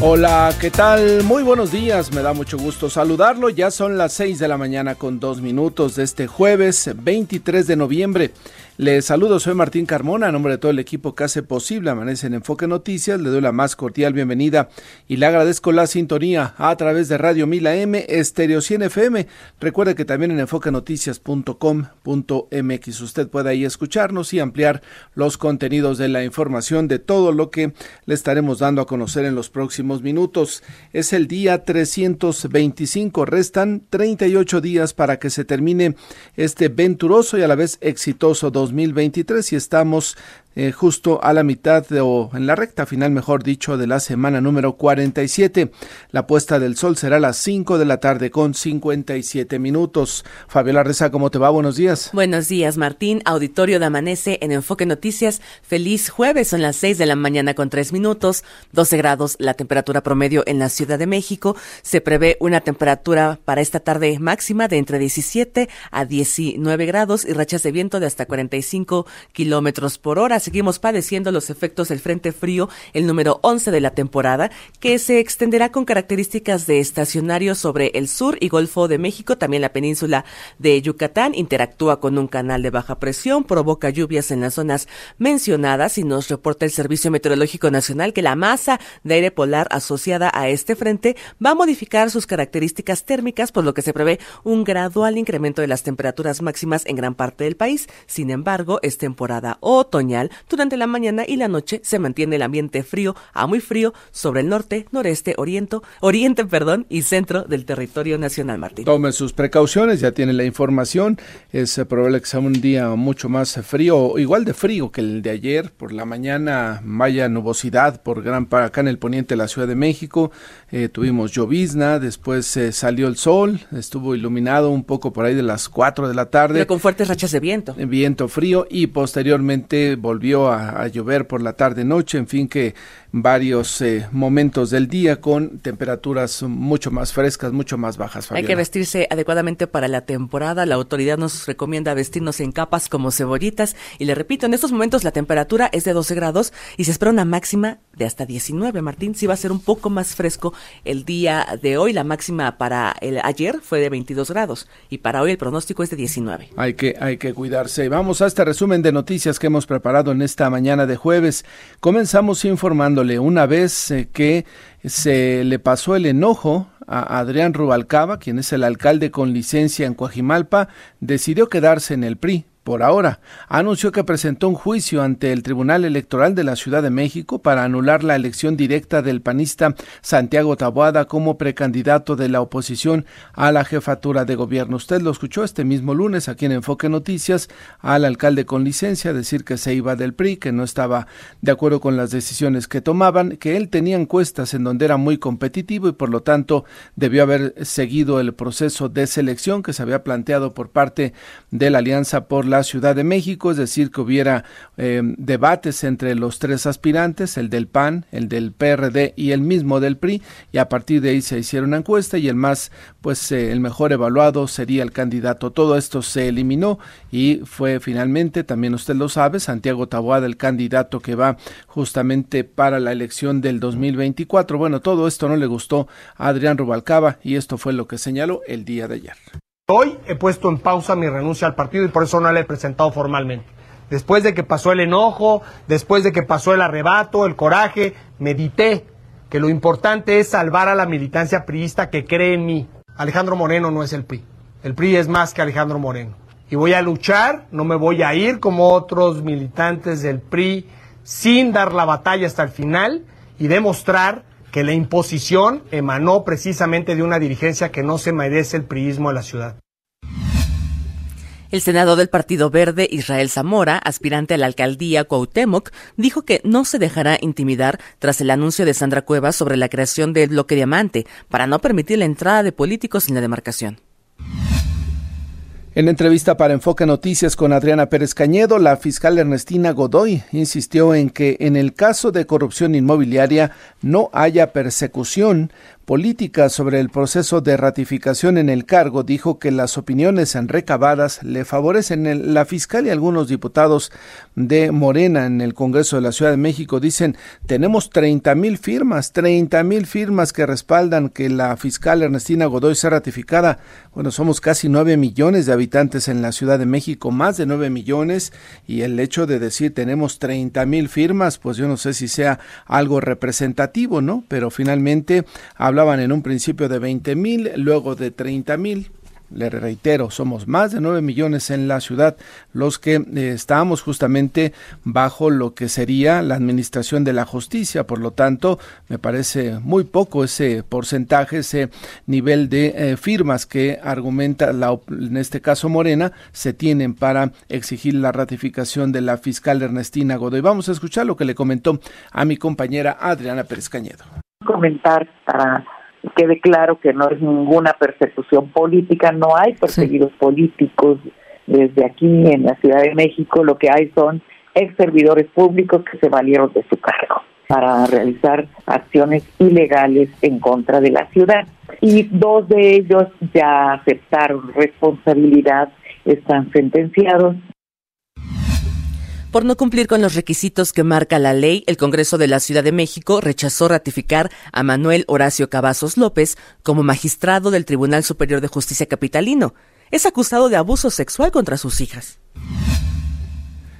Hola, ¿qué tal? Muy buenos días, me da mucho gusto saludarlo. Ya son las 6 de la mañana con dos minutos de este jueves 23 de noviembre. Les saludo, soy Martín Carmona, a nombre de todo el equipo que hace posible Amanece en Enfoque Noticias. Le doy la más cordial bienvenida y le agradezco la sintonía a través de Radio Mila M, Estéreo 100 FM. Recuerde que también en enfoquenoticias.com.mx usted puede ahí escucharnos y ampliar los contenidos de la información de todo lo que le estaremos dando a conocer en los próximos minutos. Es el día 325, restan 38 días para que se termine este venturoso y a la vez exitoso 2023 y estamos eh, justo a la mitad o en la recta final, mejor dicho, de la semana número 47. La puesta del sol será a las 5 de la tarde con 57 minutos. Fabiola Reza, ¿cómo te va? Buenos días. Buenos días, Martín. Auditorio de Amanece en Enfoque Noticias. Feliz jueves, son las 6 de la mañana con 3 minutos, 12 grados la temperatura promedio en la Ciudad de México. Se prevé una temperatura para esta tarde máxima de entre 17 a 19 grados y rachas de viento de hasta 45 kilómetros por hora seguimos padeciendo los efectos del Frente Frío, el número 11 de la temporada, que se extenderá con características de estacionario sobre el sur y Golfo de México, también la península de Yucatán, interactúa con un canal de baja presión, provoca lluvias en las zonas mencionadas y nos reporta el Servicio Meteorológico Nacional que la masa de aire polar asociada a este frente va a modificar sus características térmicas, por lo que se prevé un gradual incremento de las temperaturas máximas en gran parte del país. Sin embargo, es temporada otoñal durante la mañana y la noche se mantiene el ambiente frío a muy frío sobre el norte, noreste, oriente, oriente, perdón, y centro del territorio nacional, Martín. Tome sus precauciones, ya tiene la información. Es probable que sea un día mucho más frío, igual de frío que el de ayer. Por la mañana, vaya nubosidad por gran parte acá en el poniente de la Ciudad de México. Eh, tuvimos llovizna, después eh, salió el sol, estuvo iluminado un poco por ahí de las 4 de la tarde. Pero con fuertes rachas de viento. Viento frío y posteriormente volvió a, llover por la tarde noche, en fin que varios eh, momentos del día con temperaturas mucho más frescas, mucho más bajas. Hay que vestirse adecuadamente para la temporada. La autoridad nos recomienda vestirnos en capas como cebollitas. Y le repito, en estos momentos la temperatura es de 12 grados y se espera una máxima de hasta 19. Martín, sí va a ser un poco más fresco el día de hoy. La máxima para el ayer fue de 22 grados y para hoy el pronóstico es de 19. Hay que, hay que cuidarse. Vamos a este resumen de noticias que hemos preparado en esta mañana de jueves. Comenzamos informándole una vez eh, que se le pasó el enojo a Adrián Rubalcaba, quien es el alcalde con licencia en Coajimalpa, decidió quedarse en el PRI por ahora, anunció que presentó un juicio ante el Tribunal Electoral de la Ciudad de México para anular la elección directa del panista Santiago Taboada como precandidato de la oposición a la jefatura de gobierno. Usted lo escuchó este mismo lunes aquí en Enfoque Noticias al alcalde con licencia decir que se iba del PRI, que no estaba de acuerdo con las decisiones que tomaban, que él tenía encuestas en donde era muy competitivo y por lo tanto debió haber seguido el proceso de selección que se había planteado por parte de la Alianza por la Ciudad de México, es decir, que hubiera eh, debates entre los tres aspirantes, el del PAN, el del PRD y el mismo del PRI, y a partir de ahí se hicieron una encuesta y el más, pues eh, el mejor evaluado sería el candidato. Todo esto se eliminó y fue finalmente, también usted lo sabe, Santiago Taboada el candidato que va justamente para la elección del 2024. Bueno, todo esto no le gustó a Adrián Rubalcaba y esto fue lo que señaló el día de ayer. Hoy he puesto en pausa mi renuncia al partido y por eso no la he presentado formalmente. Después de que pasó el enojo, después de que pasó el arrebato, el coraje, medité que lo importante es salvar a la militancia priista que cree en mí. Alejandro Moreno no es el PRI. El PRI es más que Alejandro Moreno. Y voy a luchar, no me voy a ir como otros militantes del PRI sin dar la batalla hasta el final y demostrar que la imposición emanó precisamente de una dirigencia que no se merece el priismo de la ciudad. El senador del Partido Verde, Israel Zamora, aspirante a la alcaldía Cuauhtémoc, dijo que no se dejará intimidar tras el anuncio de Sandra Cuevas sobre la creación del bloque diamante para no permitir la entrada de políticos en la demarcación. En entrevista para Enfoque Noticias con Adriana Pérez Cañedo, la fiscal Ernestina Godoy insistió en que en el caso de corrupción inmobiliaria no haya persecución política sobre el proceso de ratificación en el cargo, dijo que las opiniones recabadas le favorecen. La fiscal y algunos diputados de Morena en el Congreso de la Ciudad de México dicen, tenemos 30 mil firmas, 30 mil firmas que respaldan que la fiscal Ernestina Godoy sea ratificada. Bueno, somos casi 9 millones de habitantes en la Ciudad de México, más de 9 millones, y el hecho de decir tenemos 30 mil firmas, pues yo no sé si sea algo representativo, ¿no? Pero finalmente habla hablaban en un principio de 20 mil, luego de 30 mil. Le reitero, somos más de 9 millones en la ciudad los que eh, estamos justamente bajo lo que sería la administración de la justicia. Por lo tanto, me parece muy poco ese porcentaje, ese nivel de eh, firmas que argumenta, la, en este caso Morena, se tienen para exigir la ratificación de la fiscal Ernestina Godoy. Vamos a escuchar lo que le comentó a mi compañera Adriana Pérez Cañedo comentar para que quede claro que no es ninguna persecución política, no hay perseguidos políticos desde aquí en la Ciudad de México, lo que hay son ex servidores públicos que se valieron de su cargo para realizar acciones ilegales en contra de la ciudad. Y dos de ellos ya aceptaron responsabilidad, están sentenciados por no cumplir con los requisitos que marca la ley, el Congreso de la Ciudad de México rechazó ratificar a Manuel Horacio Cavazos López como magistrado del Tribunal Superior de Justicia Capitalino. Es acusado de abuso sexual contra sus hijas.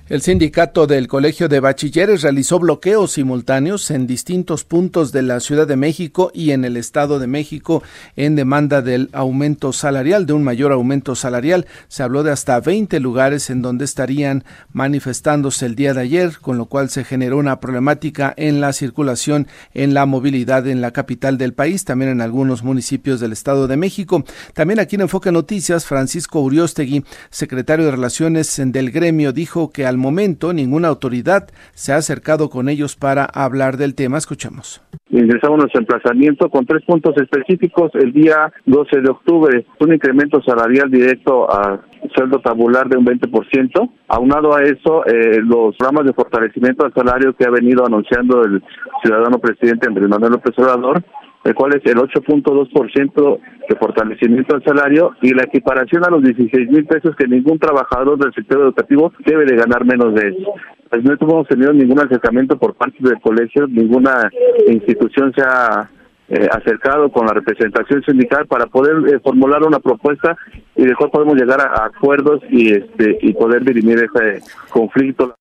El sindicato del Colegio de Bachilleres realizó bloqueos simultáneos en distintos puntos de la Ciudad de México y en el Estado de México en demanda del aumento salarial, de un mayor aumento salarial. Se habló de hasta 20 lugares en donde estarían manifestándose el día de ayer, con lo cual se generó una problemática en la circulación, en la movilidad en la capital del país, también en algunos municipios del Estado de México. También aquí en Enfoque Noticias, Francisco Uriostegui, secretario de Relaciones del gremio, dijo que al momento ninguna autoridad se ha acercado con ellos para hablar del tema. Escuchemos. Ingresamos nuestro emplazamiento con tres puntos específicos. El día 12 de octubre, un incremento salarial directo a sueldo tabular de un 20%. Aunado a eso, eh, los programas de fortalecimiento al salario que ha venido anunciando el ciudadano presidente Andrés Manuel López Obrador, el cual es el 8.2% de fortalecimiento al salario y la equiparación a los 16 mil pesos que ningún trabajador del sector educativo debe de ganar menos de eso. Pues no hemos tenido ningún acercamiento por parte del colegio, ninguna institución se ha eh, acercado con la representación sindical para poder eh, formular una propuesta y de cuál podemos llegar a, a acuerdos y este y poder dirimir ese conflicto.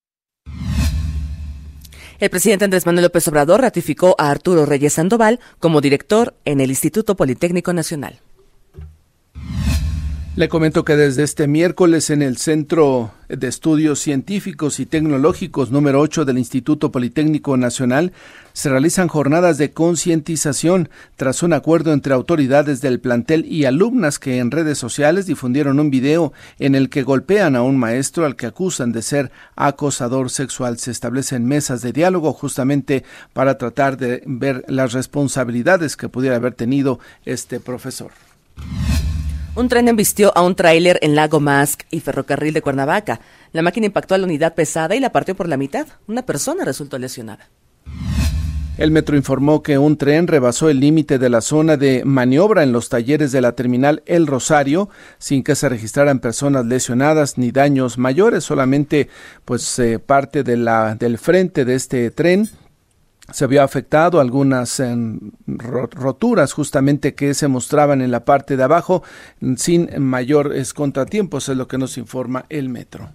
El presidente Andrés Manuel López Obrador ratificó a Arturo Reyes Sandoval como director en el Instituto Politécnico Nacional. Le comento que desde este miércoles en el Centro de Estudios Científicos y Tecnológicos número 8 del Instituto Politécnico Nacional se realizan jornadas de concientización tras un acuerdo entre autoridades del plantel y alumnas que en redes sociales difundieron un video en el que golpean a un maestro al que acusan de ser acosador sexual. Se establecen mesas de diálogo justamente para tratar de ver las responsabilidades que pudiera haber tenido este profesor. Un tren embistió a un tráiler en Lago Mask y ferrocarril de Cuernavaca. La máquina impactó a la unidad pesada y la partió por la mitad. Una persona resultó lesionada. El metro informó que un tren rebasó el límite de la zona de maniobra en los talleres de la terminal El Rosario sin que se registraran personas lesionadas ni daños mayores, solamente pues eh, parte del frente de este tren se había afectado algunas em, roturas justamente que se mostraban en la parte de abajo sin mayores contratiempos, es lo que nos informa el metro.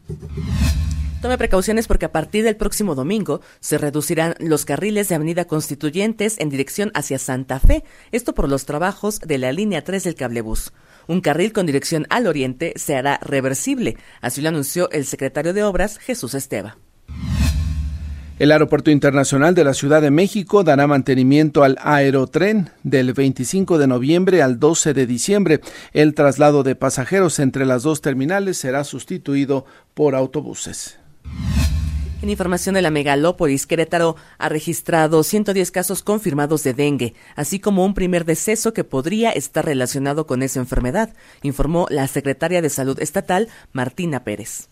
Tome precauciones porque a partir del próximo domingo se reducirán los carriles de Avenida Constituyentes en dirección hacia Santa Fe, esto por los trabajos de la línea 3 del cablebús. Un carril con dirección al oriente se hará reversible, así lo anunció el secretario de Obras, Jesús Esteba. El Aeropuerto Internacional de la Ciudad de México dará mantenimiento al aerotren del 25 de noviembre al 12 de diciembre. El traslado de pasajeros entre las dos terminales será sustituido por autobuses. En información de la megalópolis, Querétaro ha registrado 110 casos confirmados de dengue, así como un primer deceso que podría estar relacionado con esa enfermedad, informó la secretaria de Salud Estatal, Martina Pérez.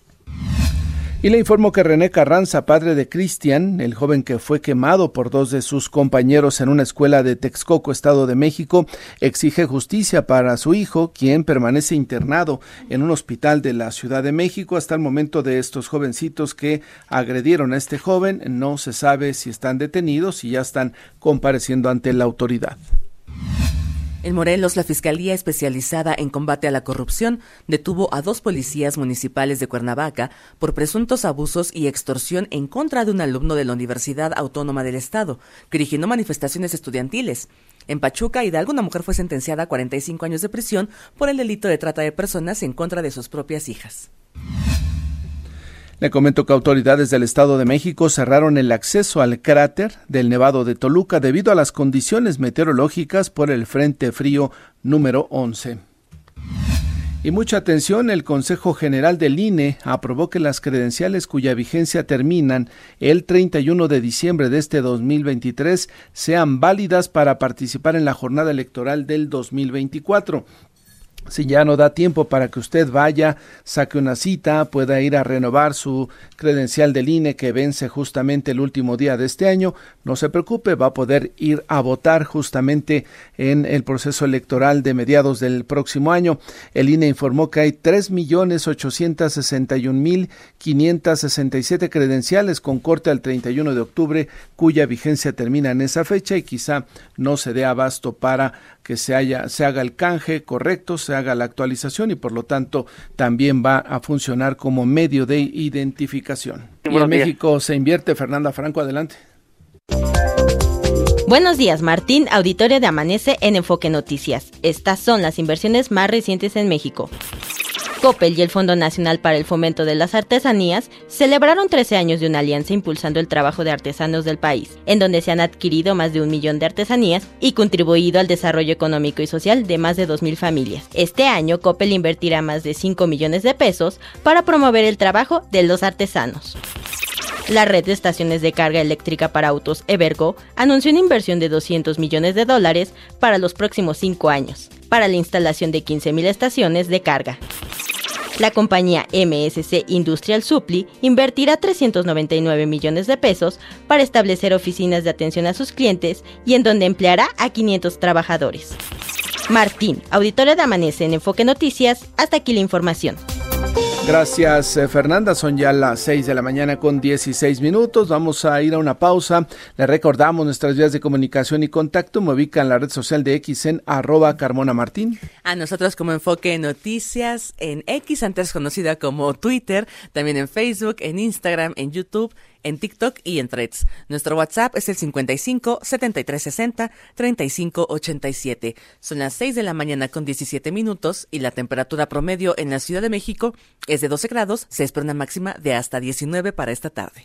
Y le informo que René Carranza, padre de Cristian, el joven que fue quemado por dos de sus compañeros en una escuela de Texcoco, Estado de México, exige justicia para su hijo, quien permanece internado en un hospital de la Ciudad de México. Hasta el momento de estos jovencitos que agredieron a este joven, no se sabe si están detenidos y ya están compareciendo ante la autoridad. En Morelos, la Fiscalía Especializada en Combate a la Corrupción detuvo a dos policías municipales de Cuernavaca por presuntos abusos y extorsión en contra de un alumno de la Universidad Autónoma del Estado, que originó manifestaciones estudiantiles. En Pachuca, Hidalgo, una mujer fue sentenciada a 45 años de prisión por el delito de trata de personas en contra de sus propias hijas. Le comento que autoridades del Estado de México cerraron el acceso al cráter del Nevado de Toluca debido a las condiciones meteorológicas por el Frente Frío número 11. Y mucha atención, el Consejo General del INE aprobó que las credenciales cuya vigencia terminan el 31 de diciembre de este 2023 sean válidas para participar en la jornada electoral del 2024. Si ya no da tiempo para que usted vaya, saque una cita, pueda ir a renovar su credencial del INE que vence justamente el último día de este año, no se preocupe, va a poder ir a votar justamente en el proceso electoral de mediados del próximo año. El INE informó que hay 3.861.567 credenciales con corte al 31 de octubre, cuya vigencia termina en esa fecha y quizá no se dé abasto para que se, haya, se haga el canje correcto, se haga la actualización y por lo tanto también va a funcionar como medio de identificación. y en México se invierte. Fernanda Franco, adelante. Buenos días, Martín, auditorio de Amanece en Enfoque Noticias. Estas son las inversiones más recientes en México. Coppel y el Fondo Nacional para el Fomento de las Artesanías celebraron 13 años de una alianza impulsando el trabajo de artesanos del país, en donde se han adquirido más de un millón de artesanías y contribuido al desarrollo económico y social de más de 2.000 familias. Este año, Coppel invertirá más de 5 millones de pesos para promover el trabajo de los artesanos. La red de estaciones de carga eléctrica para autos Evergo anunció una inversión de 200 millones de dólares para los próximos cinco años, para la instalación de 15.000 estaciones de carga. La compañía MSC Industrial Supply invertirá 399 millones de pesos para establecer oficinas de atención a sus clientes y en donde empleará a 500 trabajadores. Martín, auditorio de Amanece en Enfoque Noticias, hasta aquí la información. Gracias, eh, Fernanda. Son ya las 6 de la mañana con 16 minutos. Vamos a ir a una pausa. Le recordamos nuestras vías de comunicación y contacto. Me ubica en la red social de X en arroba Carmona Martín. A nosotros como Enfoque Noticias en X, antes conocida como Twitter, también en Facebook, en Instagram, en YouTube en TikTok y en Threads. Nuestro WhatsApp es el 55 73 60 35 87. Son las 6 de la mañana con 17 minutos y la temperatura promedio en la Ciudad de México es de 12 grados. Se espera una máxima de hasta 19 para esta tarde.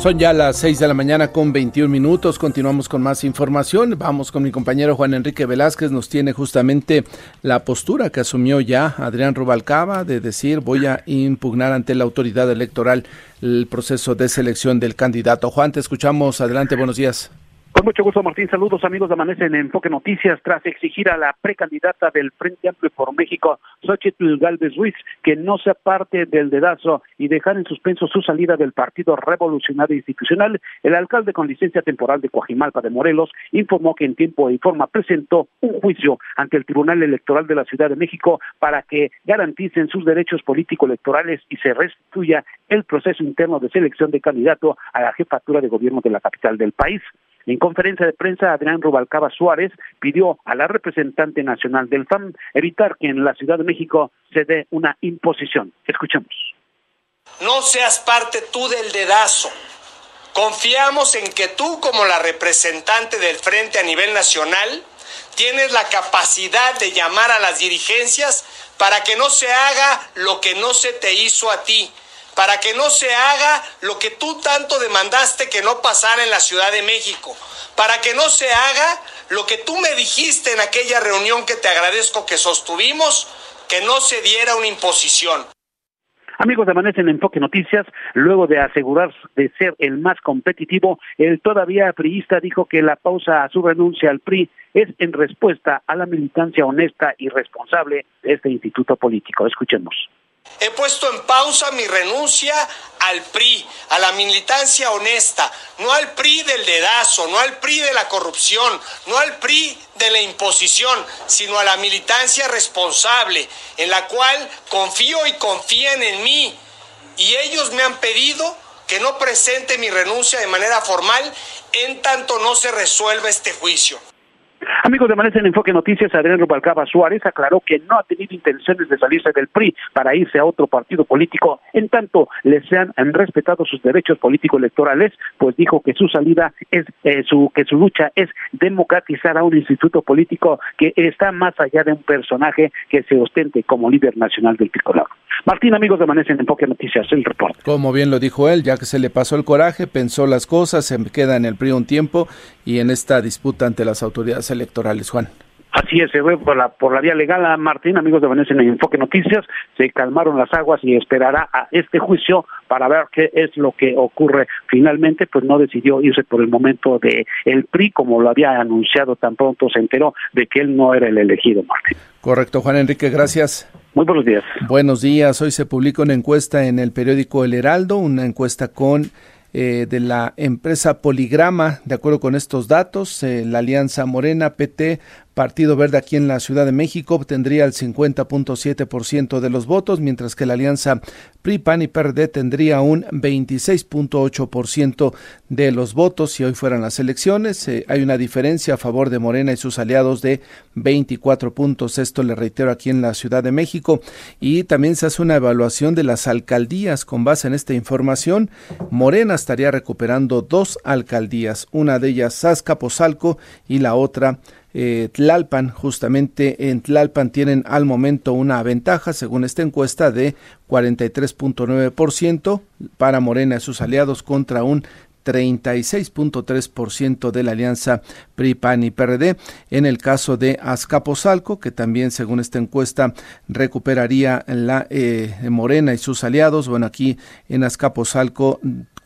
Son ya las 6 de la mañana con 21 minutos. Continuamos con más información. Vamos con mi compañero Juan Enrique Velázquez. Nos tiene justamente la postura que asumió ya Adrián Rubalcaba de decir voy a impugnar ante la autoridad electoral el proceso de selección del candidato. Juan, te escuchamos. Adelante, buenos días. Con mucho gusto, Martín. Saludos, amigos de Amanece en Enfoque Noticias. Tras exigir a la precandidata del Frente Amplio por México, Xochitl Galvez Ruiz, que no sea parte del dedazo y dejar en suspenso su salida del Partido Revolucionario Institucional, el alcalde con licencia temporal de Coajimalpa de Morelos informó que en tiempo y forma presentó un juicio ante el Tribunal Electoral de la Ciudad de México para que garanticen sus derechos político-electorales y se restituya el proceso interno de selección de candidato a la jefatura de gobierno de la capital del país. En conferencia de prensa, Adrián Rubalcaba Suárez pidió a la representante nacional del FAM evitar que en la Ciudad de México se dé una imposición. Escuchemos. No seas parte tú del dedazo. Confiamos en que tú, como la representante del Frente a nivel nacional, tienes la capacidad de llamar a las dirigencias para que no se haga lo que no se te hizo a ti, para que no se haga lo que tú tanto demandaste que no pasara en la Ciudad de México, para que no se haga lo que tú me dijiste en aquella reunión que te agradezco que sostuvimos, que no se diera una imposición. Amigos de Amanece en Enfoque Noticias, luego de asegurar de ser el más competitivo, el todavía priista dijo que la pausa a su renuncia al PRI es en respuesta a la militancia honesta y responsable de este instituto político. Escuchemos. He puesto en pausa mi renuncia al PRI, a la militancia honesta, no al PRI del dedazo, no al PRI de la corrupción, no al PRI de la imposición, sino a la militancia responsable, en la cual confío y confían en mí. Y ellos me han pedido que no presente mi renuncia de manera formal en tanto no se resuelva este juicio. Amigos de Amanece en Enfoque Noticias, Adrián Rubalcaba Suárez aclaró que no ha tenido intenciones de salirse del PRI para irse a otro partido político, en tanto les sean respetado sus derechos políticos electorales, pues dijo que su salida es eh, su que su lucha es democratizar a un instituto político que está más allá de un personaje que se ostente como líder nacional del tricolor. Martín, amigos de Amanece en Enfoque Noticias, el reporte. Como bien lo dijo él, ya que se le pasó el coraje, pensó las cosas, se queda en el PRI un tiempo y en esta disputa ante las autoridades electorales, Juan. Así es, se fue por la, por la vía legal a Martín, amigos de Venecia en Enfoque Noticias, se calmaron las aguas y esperará a este juicio para ver qué es lo que ocurre. Finalmente, pues no decidió irse por el momento de el PRI, como lo había anunciado tan pronto se enteró de que él no era el elegido, Martín. Correcto, Juan Enrique, gracias. Muy buenos días. Buenos días. Hoy se publica una encuesta en el periódico El Heraldo, una encuesta con eh, de la empresa Poligrama. De acuerdo con estos datos, eh, la Alianza Morena PT Partido Verde aquí en la Ciudad de México obtendría el 50.7% de los votos, mientras que la alianza PRI, PAN y PRD tendría un 26.8% de los votos si hoy fueran las elecciones. Eh, hay una diferencia a favor de Morena y sus aliados de 24 puntos. Esto le reitero aquí en la Ciudad de México. Y también se hace una evaluación de las alcaldías con base en esta información. Morena estaría recuperando dos alcaldías, una de ellas Azcapotzalco y la otra eh, Tlalpan, justamente en Tlalpan tienen al momento una ventaja, según esta encuesta, de 43.9% para Morena y sus aliados contra un 36.3% de la alianza PRI, PAN y PRD. En el caso de Azcapotzalco, que también según esta encuesta recuperaría la eh, Morena y sus aliados, bueno, aquí en Azcapotzalco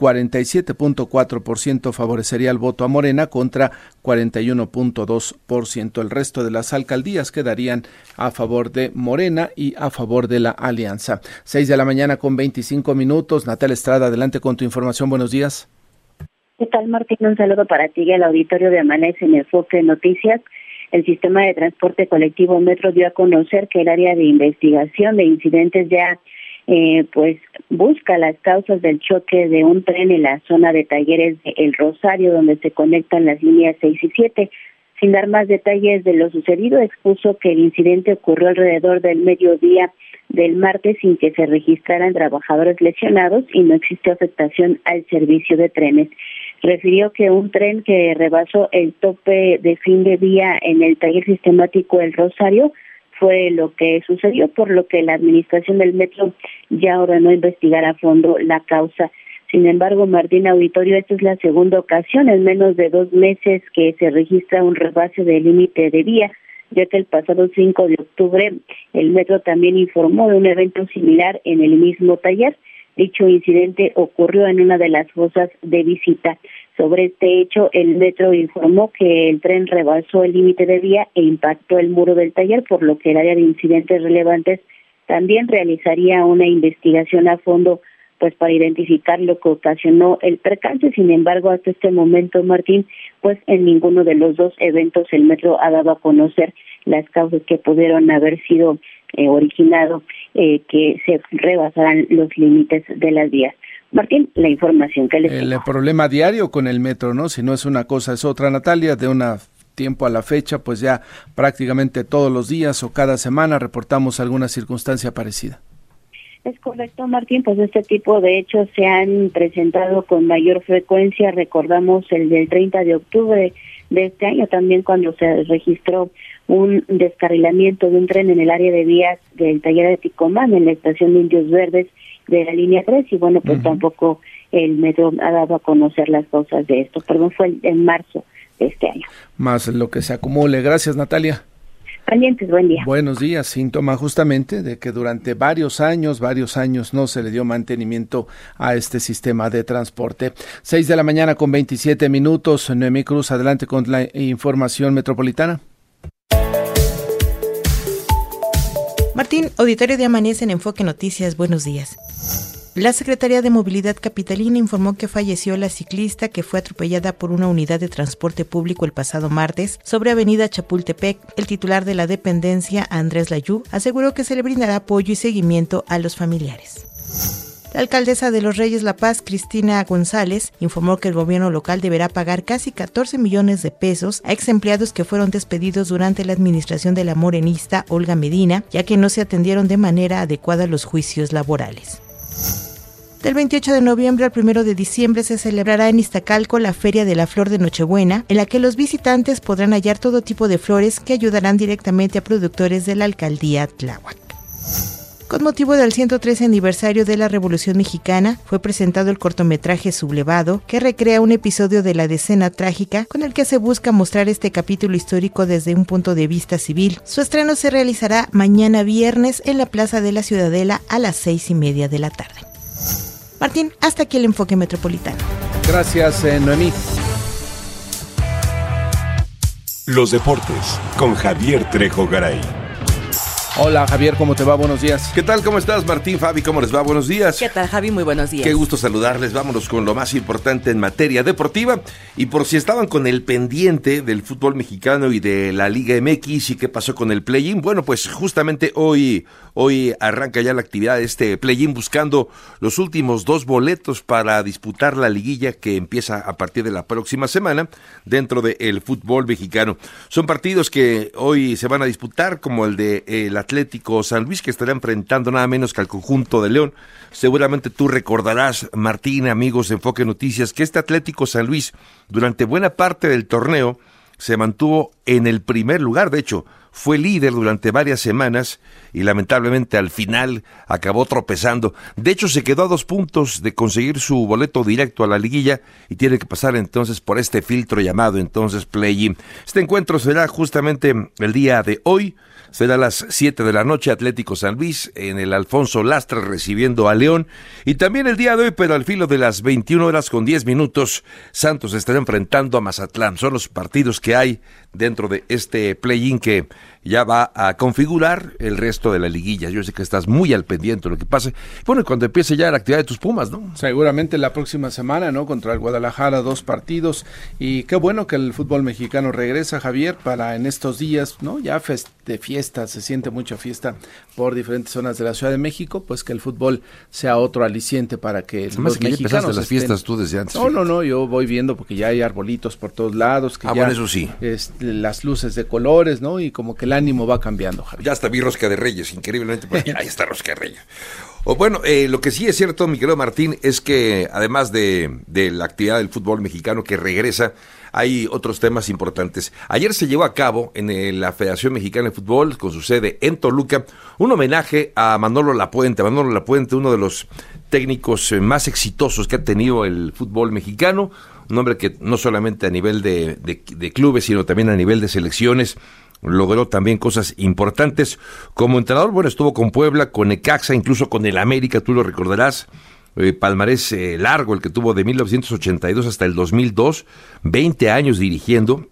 47.4% favorecería el voto a Morena contra 41.2%. El resto de las alcaldías quedarían a favor de Morena y a favor de la alianza. 6 de la mañana con 25 minutos. Natal Estrada, adelante con tu información. Buenos días. ¿Qué tal, Martín? Un saludo para ti y al auditorio de Amanece en Enfoque Noticias. El sistema de transporte colectivo Metro dio a conocer que el área de investigación de incidentes ya eh, pues busca las causas del choque de un tren en la zona de talleres de El Rosario, donde se conectan las líneas 6 y 7. Sin dar más detalles de lo sucedido, expuso que el incidente ocurrió alrededor del mediodía del martes sin que se registraran trabajadores lesionados y no existió afectación al servicio de trenes refirió que un tren que rebasó el tope de fin de día en el taller sistemático El Rosario fue lo que sucedió, por lo que la administración del metro ya ordenó investigar a fondo la causa. Sin embargo, Martín Auditorio, esta es la segunda ocasión en menos de dos meses que se registra un rebase del límite de vía, ya que el pasado 5 de octubre el metro también informó de un evento similar en el mismo taller Dicho incidente ocurrió en una de las fosas de visita. Sobre este hecho, el metro informó que el tren rebasó el límite de vía e impactó el muro del taller, por lo que el área de incidentes relevantes también realizaría una investigación a fondo pues para identificar lo que ocasionó el percance. Sin embargo, hasta este momento, Martín, pues en ninguno de los dos eventos el metro ha dado a conocer las causas que pudieron haber sido eh, originado eh, que se rebasaran los límites de las vías. Martín, la información que les El problema diario con el metro, ¿no? Si no es una cosa, es otra. Natalia, de una tiempo a la fecha, pues ya prácticamente todos los días o cada semana reportamos alguna circunstancia parecida. Es correcto, Martín, pues este tipo de hechos se han presentado con mayor frecuencia. Recordamos el del 30 de octubre de este año también cuando se registró un descarrilamiento de un tren en el área de vías del taller de Ticomán, en la estación de Indios Verdes, de la línea 3 y bueno, pues tampoco el metro ha dado a conocer las causas de esto. Perdón, fue en marzo de este año. Más lo que se acumule. Gracias, Natalia. Pendientes, buen día. Buenos días. Síntoma justamente de que durante varios años, varios años no se le dio mantenimiento a este sistema de transporte. Seis de la mañana con 27 minutos. Noemí Cruz, adelante con la información metropolitana. Martín, auditorio de Amanece en Enfoque Noticias. Buenos días. La Secretaría de Movilidad Capitalina informó que falleció la ciclista que fue atropellada por una unidad de transporte público el pasado martes sobre Avenida Chapultepec. El titular de la dependencia, Andrés Layú, aseguró que se le brindará apoyo y seguimiento a los familiares. La alcaldesa de Los Reyes La Paz, Cristina González, informó que el gobierno local deberá pagar casi 14 millones de pesos a ex empleados que fueron despedidos durante la administración de la morenista Olga Medina, ya que no se atendieron de manera adecuada los juicios laborales. Del 28 de noviembre al 1 de diciembre se celebrará en Iztacalco la Feria de la Flor de Nochebuena, en la que los visitantes podrán hallar todo tipo de flores que ayudarán directamente a productores de la alcaldía Tláhuac. Con motivo del 113 aniversario de la Revolución Mexicana, fue presentado el cortometraje Sublevado, que recrea un episodio de la decena trágica con el que se busca mostrar este capítulo histórico desde un punto de vista civil. Su estreno se realizará mañana viernes en la Plaza de la Ciudadela a las seis y media de la tarde. Martín, hasta aquí el enfoque metropolitano. Gracias, eh, Noemí. Los deportes con Javier Trejo Garay. Hola Javier, ¿cómo te va? Buenos días. ¿Qué tal? ¿Cómo estás, Martín? Fabi, ¿cómo les va? Buenos días. ¿Qué tal, Javi? Muy buenos días. Qué gusto saludarles. Vámonos con lo más importante en materia deportiva. Y por si estaban con el pendiente del fútbol mexicano y de la Liga MX y qué pasó con el play-in, bueno, pues justamente hoy, hoy arranca ya la actividad de este play-in buscando los últimos dos boletos para disputar la liguilla que empieza a partir de la próxima semana dentro del fútbol mexicano. Son partidos que hoy se van a disputar como el de eh, la Atlético San Luis, que estará enfrentando nada menos que al conjunto de León. Seguramente tú recordarás, Martín, amigos de Enfoque Noticias, que este Atlético San Luis, durante buena parte del torneo, se mantuvo en el primer lugar. De hecho, fue líder durante varias semanas y lamentablemente al final acabó tropezando. De hecho, se quedó a dos puntos de conseguir su boleto directo a la liguilla y tiene que pasar entonces por este filtro llamado entonces play-in. Este encuentro será justamente el día de hoy. Será a las 7 de la noche Atlético San Luis en el Alfonso Lastra recibiendo a León. Y también el día de hoy, pero al filo de las 21 horas con 10 minutos, Santos estará enfrentando a Mazatlán. Son los partidos que hay dentro de este play-in que ya va a configurar el resto de la liguilla. Yo sé que estás muy al pendiente de lo que pase. Bueno, cuando empiece ya la actividad de tus Pumas, ¿no? Seguramente la próxima semana, ¿no? Contra el Guadalajara, dos partidos. Y qué bueno que el fútbol mexicano regresa, Javier, para en estos días, ¿no? Ya de fiesta, se siente mucha fiesta por diferentes zonas de la Ciudad de México, pues que el fútbol sea otro aliciente para que los que mexicanos las fiestas tú desde antes. No, no, no, yo voy viendo porque ya hay arbolitos por todos lados, que ah, ya bueno, eso sí. Este, las luces de colores, ¿no? Y como que el ánimo va cambiando, Javier. Ya hasta vi Rosca de Reyes, increíblemente, ahí está Rosca de Reyes. O bueno, eh, lo que sí es cierto, mi querido Martín, es que además de, la actividad del fútbol mexicano que regresa, hay otros temas importantes. Ayer se llevó a cabo en la Federación Mexicana de Fútbol, con su sede en Toluca, un homenaje a Manolo Lapuente. Manolo Lapuente, uno de los técnicos eh, más exitosos que ha tenido el fútbol mexicano, un que no solamente a nivel de, de clubes, sino también a nivel de selecciones, logró también cosas importantes. Como entrenador, bueno, estuvo con Puebla, con Ecaxa, incluso con el América, tú lo recordarás. Eh, palmarés eh, largo, el que tuvo de 1982 hasta el 2002, 20 años dirigiendo.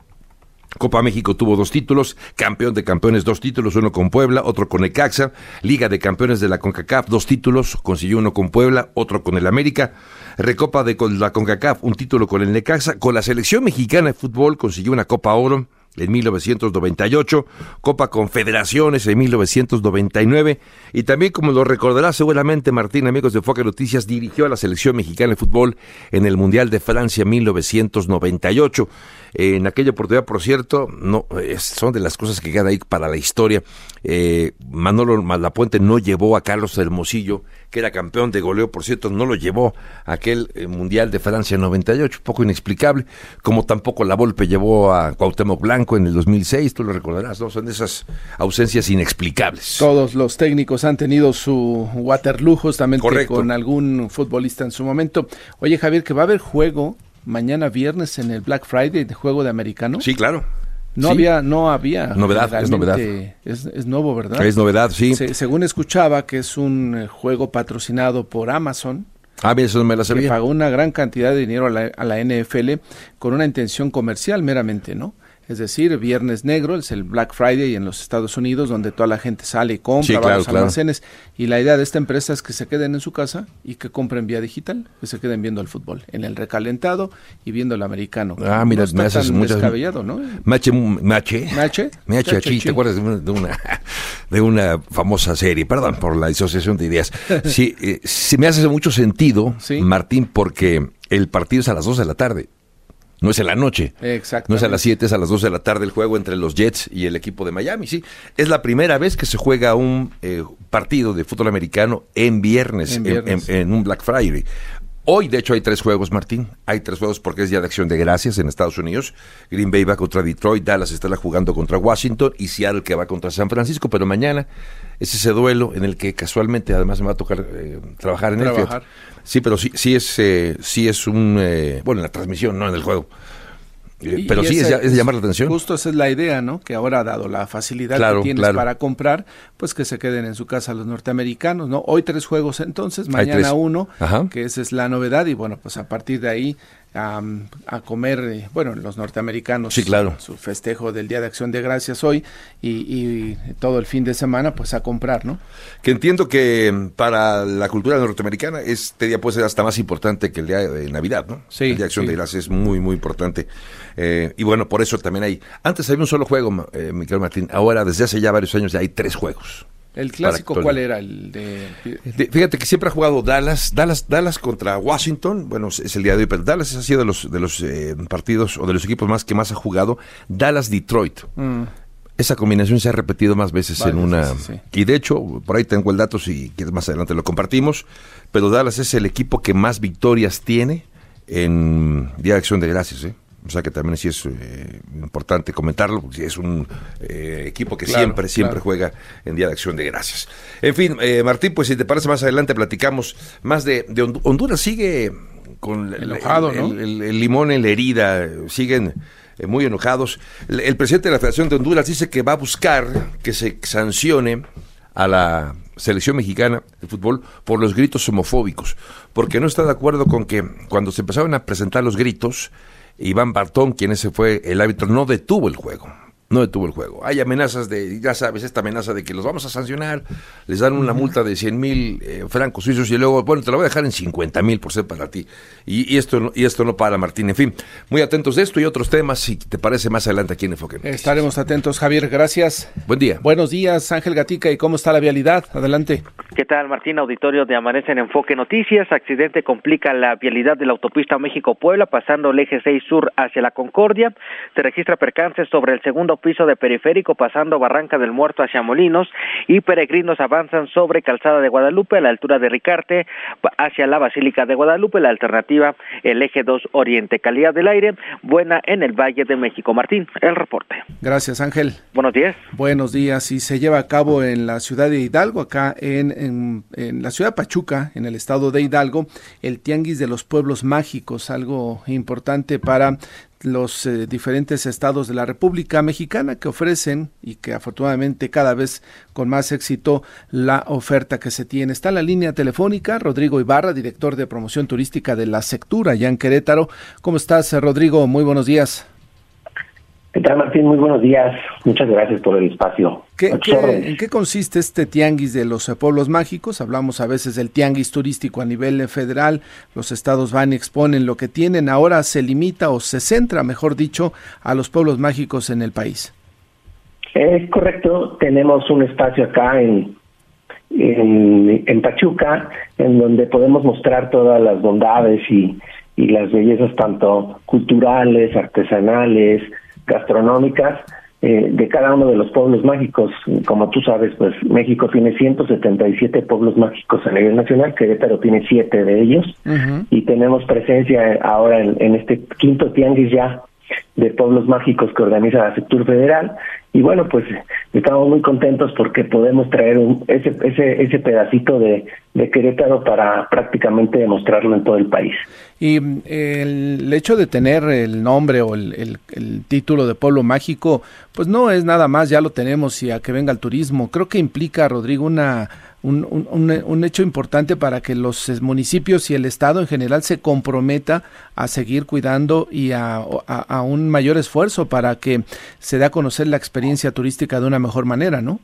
Copa México tuvo dos títulos, campeón de campeones dos títulos, uno con Puebla, otro con Ecaxa, Liga de Campeones de la CONCACAF dos títulos, consiguió uno con Puebla, otro con el América, Recopa de la CONCACAF un título con el Necaxa, con la selección mexicana de fútbol consiguió una Copa Oro, en 1998, Copa Confederaciones en 1999 y también, como lo recordará seguramente Martín, amigos de Foca Noticias, dirigió a la selección mexicana de fútbol en el Mundial de Francia 1998. En aquella oportunidad, por cierto, no son de las cosas que quedan ahí para la historia. Eh, Manolo Malapuente no llevó a Carlos Hermosillo, que era campeón de goleo, por cierto, no lo llevó a aquel eh, Mundial de Francia 98, un poco inexplicable, como tampoco la Volpe llevó a Cuauhtémoc Blanco en el 2006, tú lo recordarás, ¿no? Son de esas ausencias inexplicables. Todos los técnicos han tenido su Waterloo justamente con algún futbolista en su momento. Oye, Javier, que va a haber juego mañana viernes en el Black Friday de juego de americano. Sí, claro. No había, no había. Novedad, es novedad. Es, nuevo, ¿verdad? Es novedad, sí. según escuchaba, que es un eh, juego patrocinado por Amazon. Ah, bien, eso me la sabía. Que pagó una gran cantidad de dinero a la, a la NFL con una intención comercial meramente, ¿no? Es decir, Viernes Negro, es el Black Friday en los Estados Unidos, donde toda la gente sale y compra, va a los almacenes. Y la idea de esta empresa es que se queden en su casa y que compren vía digital, que se queden viendo el fútbol, en el recalentado y viendo el americano. Ah, mira, me haces muchas... descabellado, ¿no? Mache, mache. Mache. Mache, ¿te acuerdas de una, de una, famosa serie? Perdón por la disociación de ideas. Sí, eh, me hace mucho sentido, Martín, porque el partido es a las 2 de la tarde no es en la noche. Exacto. No es a las 7, es a las 2 de la tarde el juego entre los Jets y el equipo de Miami, sí. Es la primera vez que se juega un eh, partido de fútbol americano en viernes, en, un Black Friday. Hoy, de hecho, hay tres juegos, Martín. Hay tres juegos porque es Día de Acción de Gracias en Estados Unidos. Green Bay va contra Detroit, Dallas está jugando contra Washington y Seattle que va contra San Francisco. Pero mañana es ese duelo en el que casualmente además me va a tocar eh, trabajar en trabajar. Sí, pero sí, sí es, eh, sí es un, eh, bueno, en la transmisión, no en el juego. Eh, pero sí, es, es, llamar la atención. Justo esa es la idea, ¿no? Que ahora, dado la facilidad que tienes para comprar, pues que se queden en su casa los norteamericanos, ¿no? Hoy tres juegos entonces, mañana uno, que esa es la novedad, y bueno, pues a partir de ahí a, comer, eh, bueno, los norteamericanos, sí, claro. su festejo del Día de Acción de Gracias hoy y, todo el fin de semana, pues a comprar, ¿no? Que entiendo que mm, para la cultura norteamericana este día puede ser hasta más importante que el día de Navidad, ¿no? Sí. El Día de Acción de Gracias es muy, muy importante. Eh, y bueno, por eso también hay. Antes había un solo juego, eh, Miguel Martín. Ahora, desde hace ya varios años, ya hay tres juegos. ¿El clásico cuál era? El de... Fíjate que siempre ha jugado Dallas, Dallas, Dallas contra Washington. Bueno, es el día de hoy, pero Dallas ha sido de los de los eh, partidos o de los equipos más que más ha jugado. Dallas Detroit. Mm. Esa combinación se ha repetido más veces en una y de hecho por ahí tengo el dato si quieres más adelante lo compartimos. Pero Dallas es el equipo que más victorias tiene en Día de Acción de Gracias. ¿eh? O sea que también sí es eh, importante comentarlo, porque es un eh, equipo que siempre, siempre juega en Día de Acción de Gracias. En fin, eh, Martín, pues si te parece más adelante platicamos más de, Honduras. Sigue con el, el, limón en la herida, siguen muy enojados. El, presidente de la Federación de Honduras dice que va a buscar que se sancione a la selección mexicana de fútbol por los gritos homofóbicos, porque no está de acuerdo con que cuando se empezaron a presentar los gritos, Iván Bartón, quien ese fue el árbitro, no detuvo el juego no detuvo el juego. Hay amenazas de, ya sabes, esta amenaza de que los vamos a sancionar, les dan una multa de 100 mil eh, francos suizos y luego, bueno, te la voy a dejar en 50 mil por ser para ti. Y, esto, y esto no para, Martín. En fin, muy atentos de esto y otros temas, si te parece más adelante aquí en Enfoque. Estaremos atentos, Javier, gracias. Buen día. Buenos días, Ángel Gatica, ¿y cómo está la vialidad? Adelante. ¿Qué tal, Martín? Auditorio de Amanece en Enfoque Noticias. Accidente complica la vialidad de la autopista México-Puebla, pasando el eje 6 sur hacia la Concordia. Se registra percance sobre el segundo piso de periférico pasando Barranca del Muerto hacia Molinos y peregrinos avanzan sobre Calzada de Guadalupe a la altura de Ricarte hacia la Basílica de Guadalupe, la alternativa el eje 2 Oriente. Calidad del aire buena en el Valle de México. Martín, el reporte. Gracias, Ángel. Buenos días. Buenos días. Y se lleva a cabo en la ciudad de Hidalgo, acá en, en, en la ciudad de Pachuca, en el estado de Hidalgo, el Tianguis de los Pueblos Mágicos, algo importante para los eh, diferentes estados de la República Mexicana que ofrecen y que afortunadamente cada vez con más éxito la oferta que se tiene. Está en la línea telefónica Rodrigo Ibarra, director de promoción turística de la Sectura, ya en Querétaro. ¿Cómo estás, Rodrigo? Muy buenos días. ¿Qué tal, Martín? Muy buenos días. Muchas gracias por el espacio. ¿En qué consiste este tianguis de los pueblos mágicos? Hablamos a veces del tianguis turístico a nivel federal. Los estados van y exponen lo que tienen. Ahora se limita o se centra, mejor dicho, a los pueblos mágicos en el país. Es correcto. Tenemos un espacio acá en, en, en Pachuca en donde podemos mostrar todas las bondades y y las bellezas tanto culturales, artesanales, gastronómicas eh, de cada uno de los pueblos mágicos. Como tú sabes, pues México tiene 177 pueblos mágicos a nivel nacional, Querétaro tiene siete de ellos y tenemos presencia ahora en, en este quinto tianguis ya de pueblos mágicos que organiza la Sector Federal. Y bueno pues estamos muy contentos porque podemos traer ese ese ese pedacito de, de Querétaro para prácticamente demostrarlo en todo el país y el hecho de tener el nombre o el, el, título de pueblo mágico pues no es nada más ya lo tenemos y a que venga el turismo creo que implica Rodrigo una un, un, hecho importante para que los municipios y el Estado en general se comprometa a seguir cuidando y a, a, un mayor esfuerzo para que se dé a conocer la experiencia turística de una mejor manera, ¿no?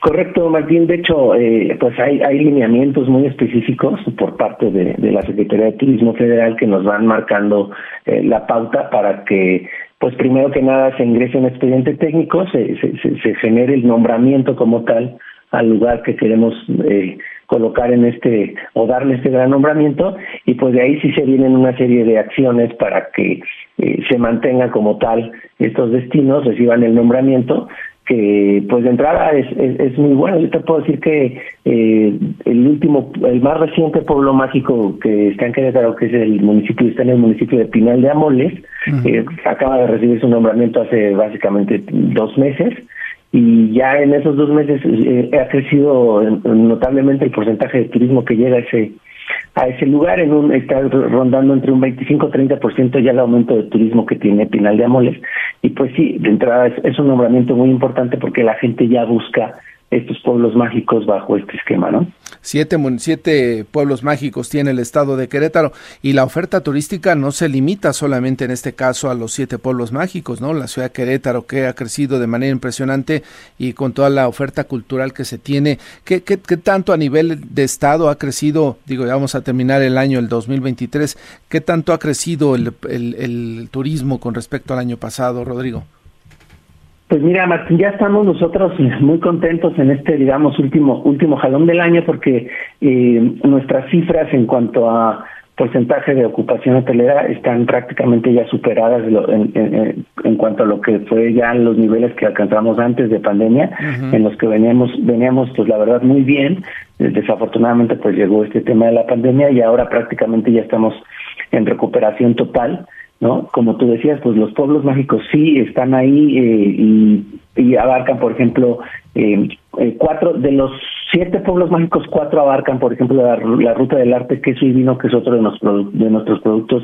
Correcto, Martín. De hecho, eh, pues hay, hay lineamientos muy específicos por parte de, la Secretaría de Turismo Federal que nos van marcando eh, la pauta para que pues primero que nada se ingrese un expediente técnico, se, se, se genere el nombramiento como tal al lugar que queremos eh, colocar en este o darle este gran nombramiento y pues de ahí sí se vienen una serie de acciones para que eh, se mantengan como tal estos destinos, reciban el nombramiento que pues de entrada es, es, muy bueno. Yo te puedo decir que eh, el último, el más reciente pueblo mágico que está en Querétaro, que es el municipio, está en el municipio de Pinal de Amoles, acaba de recibir su nombramiento hace básicamente dos meses y ya en esos dos meses eh, ha crecido notablemente el porcentaje de turismo que llega a ese a ese lugar en un está rondando entre un 25 30% ya el aumento de turismo que tiene Pinal de Amoles y pues sí de entrada es un nombramiento muy importante porque la gente ya busca estos pueblos mágicos bajo este esquema, ¿no? Siete, siete pueblos mágicos tiene el estado de Querétaro y la oferta turística no se limita solamente en este caso a los siete pueblos mágicos, ¿no? La ciudad de Querétaro que ha crecido de manera impresionante y con toda la oferta cultural que se tiene. ¿Qué, qué, qué tanto a nivel de estado ha crecido? Digo, ya vamos a terminar el año, el 2023. ¿Qué tanto ha crecido el, el, el turismo con respecto al año pasado, Rodrigo? Pues mira, Martín, ya estamos nosotros muy contentos en este, digamos, último último jalón del año porque eh, nuestras cifras en cuanto a porcentaje de ocupación hotelera están prácticamente ya superadas en, en, cuanto a lo que fue ya los niveles que alcanzamos antes de pandemia, en los que veníamos, veníamos pues la verdad muy bien. Desafortunadamente pues llegó este tema de la pandemia y ahora prácticamente ya estamos en recuperación total. ¿No? Como tú decías, pues los pueblos mágicos sí están ahí eh, y, abarcan, por ejemplo, eh, eh, cuatro de los siete pueblos mágicos, cuatro abarcan, por ejemplo, la, ruta del arte queso y vino, que es otro de, de nuestros productos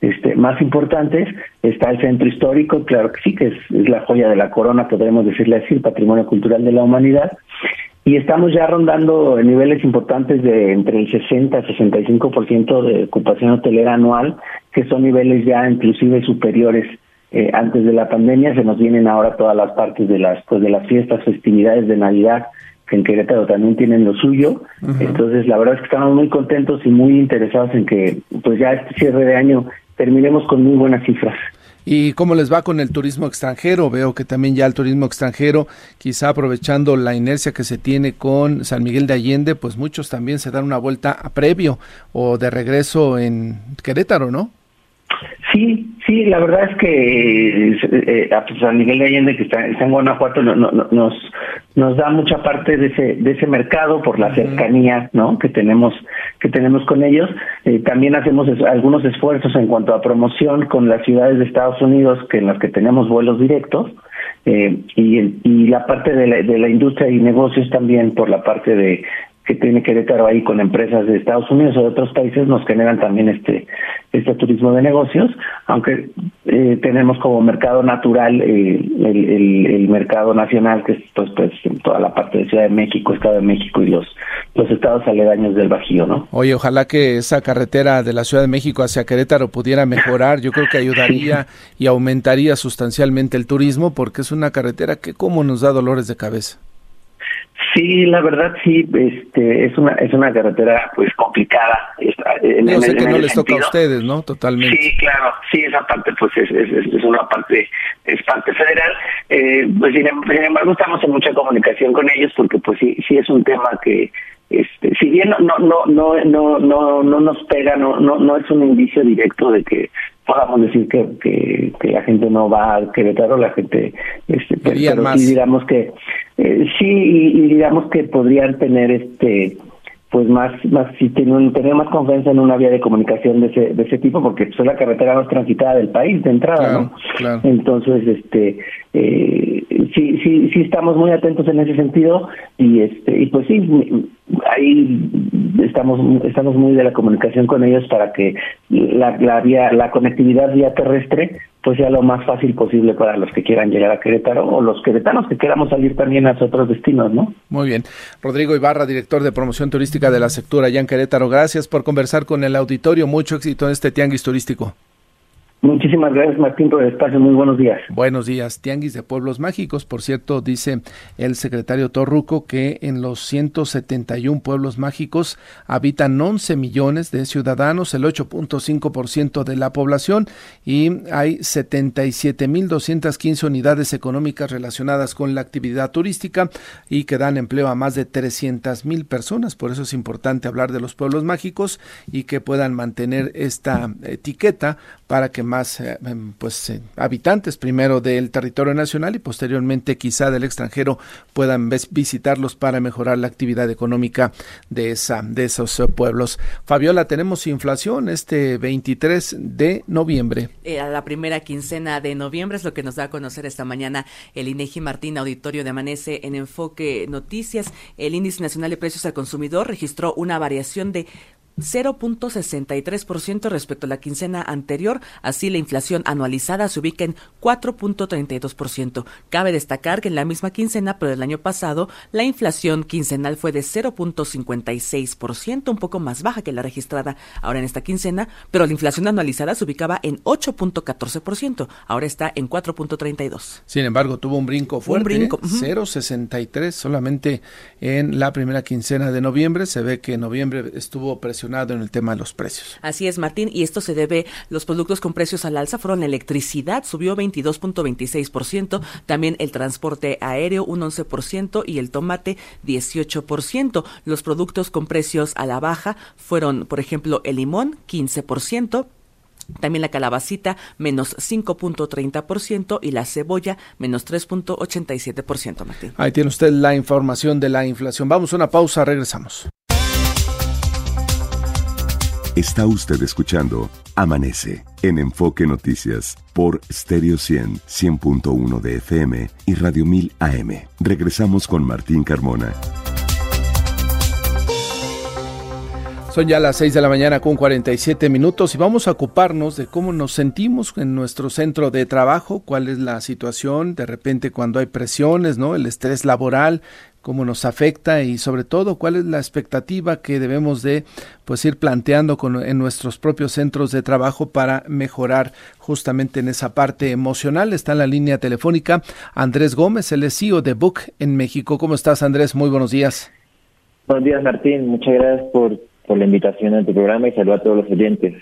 este, más importantes. Está el centro histórico, claro que sí, que es, es la joya de la corona, podríamos decirle así, el patrimonio cultural de la humanidad y estamos ya rondando niveles importantes de entre el 60 y 65% de ocupación hotelera anual, que son niveles ya inclusive superiores eh, antes de la pandemia. Se nos vienen ahora todas las partes de las pues de las fiestas, festividades de Navidad que en Querétaro también tienen lo suyo. Entonces, la verdad es que estamos muy contentos y muy interesados en que pues ya este cierre de año terminemos con muy buenas cifras. ¿Y cómo les va con el turismo extranjero? Veo que también ya el turismo extranjero, quizá aprovechando la inercia que se tiene con San Miguel de Allende, pues muchos también se dan una vuelta a previo o de regreso en Querétaro, ¿no? Sí, sí, la verdad es que eh, eh, a San Miguel de Allende, que está, en Guanajuato, no, nos, nos da mucha parte de ese, de ese mercado por la cercanía ¿no? que, tenemos, que tenemos con ellos. Eh, también hacemos algunos esfuerzos en cuanto a promoción con las ciudades de Estados Unidos que en las que tenemos vuelos directos. y, y la parte de la, de la industria y negocios también por la parte de que tiene Querétaro ahí con empresas de Estados Unidos o de otros países nos generan también este este turismo de negocios, aunque eh, tenemos como mercado natural eh, el, el, mercado nacional que es pues, pues toda la parte de Ciudad de México, Estado de México y los los estados aledaños del Bajío, ¿no? Oye, ojalá que esa carretera de la Ciudad de México hacia Querétaro pudiera mejorar, yo creo que ayudaría y aumentaría sustancialmente el turismo porque es una carretera que como nos da dolores de cabeza. Sí, la verdad sí, este, es una es una carretera pues complicada. En, sé que no les toca a ustedes, ¿no? Totalmente. Sí, claro, sí, esa parte pues es, es, una parte es parte federal. Eh, pues sin, embargo estamos en mucha comunicación con ellos porque pues sí sí es un tema que este, si bien no no no no no no, no nos pega, no no no es un indicio directo de que podamos decir que, que, que, la gente no va a Querétaro, la gente, este, pero, sí digamos que eh, sí y, digamos que podrían tener este pues más más si tienen tener más confianza en una vía de comunicación de ese de ese tipo porque pues, es la carretera más transitada del país de entrada no entonces este eh, sí sí sí estamos muy atentos en ese sentido y este y pues sí ahí estamos estamos muy de la comunicación con ellos para que la, la vía la conectividad vía terrestre pues sea lo más fácil posible para los que quieran llegar a Querétaro o los queretanos que queramos salir también a otros destinos, ¿no? Muy bien. Rodrigo Ibarra, director de promoción turística de la sectura allá en Querétaro, gracias por conversar con el auditorio. Mucho éxito en este tianguis turístico. Muchísimas gracias, Martín, por el espacio. Muy buenos días. Buenos días. Tianguis de Pueblos Mágicos. Por cierto, dice el secretario Torruco que en los 171 pueblos mágicos habitan 11 millones de ciudadanos, el 8.5% de la población, y hay 77.215 unidades económicas relacionadas con la actividad turística y que dan empleo a más de 300.000 personas. Por eso es importante hablar de los pueblos mágicos y que puedan mantener esta etiqueta para que más eh, em, pues eh, habitantes primero del territorio nacional y posteriormente quizá del extranjero puedan visitarlos para mejorar la actividad económica de esa de esos eh, pueblos. Fabiola, tenemos inflación este 23 de noviembre. a la primera quincena de noviembre es lo que nos da a conocer esta mañana el INEGI Martín Auditorio de Amanece en Enfoque Noticias. El índice nacional de precios al consumidor registró una variación de 0.63% respecto a la quincena anterior, así la inflación anualizada se ubica en 4.32%. Cabe destacar que en la misma quincena, pero del año pasado, la inflación quincenal fue de 0.56%, un poco más baja que la registrada ahora en esta quincena, pero la inflación anualizada se ubicaba en 8.14%, ahora está en 4.32. Sin embargo, tuvo un brinco fuerte, un brinco, 0.63 solamente en la primera quincena de noviembre, se ve que en noviembre estuvo presionado en el tema de los precios. Así es, Martín, y esto se debe, los productos con precios al alza fueron electricidad, subió 22.26%, también el transporte aéreo un 11% y el tomate 18%. Los productos con precios a la baja fueron, por ejemplo, el limón 15%, también la calabacita menos 5.30% y la cebolla menos 3.87%, Martín. Ahí tiene usted la información de la inflación. Vamos a una pausa, regresamos. Está usted escuchando Amanece en Enfoque Noticias por Stereo 100, 100.1 de FM y Radio 1000 AM. Regresamos con Martín Carmona. Son ya las 6 de la mañana con 47 minutos y vamos a ocuparnos de cómo nos sentimos en nuestro centro de trabajo, cuál es la situación de repente cuando hay presiones, ¿no? El estrés laboral, cómo nos afecta y sobre todo cuál es la expectativa que debemos de pues ir planteando con, en nuestros propios centros de trabajo para mejorar justamente en esa parte emocional. Está en la línea telefónica Andrés Gómez, el CEO de Book en México. ¿Cómo estás Andrés? Muy buenos días. Buenos días Martín, muchas gracias por, por la invitación a tu programa y saludo a todos los oyentes